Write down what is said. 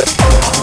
Bye.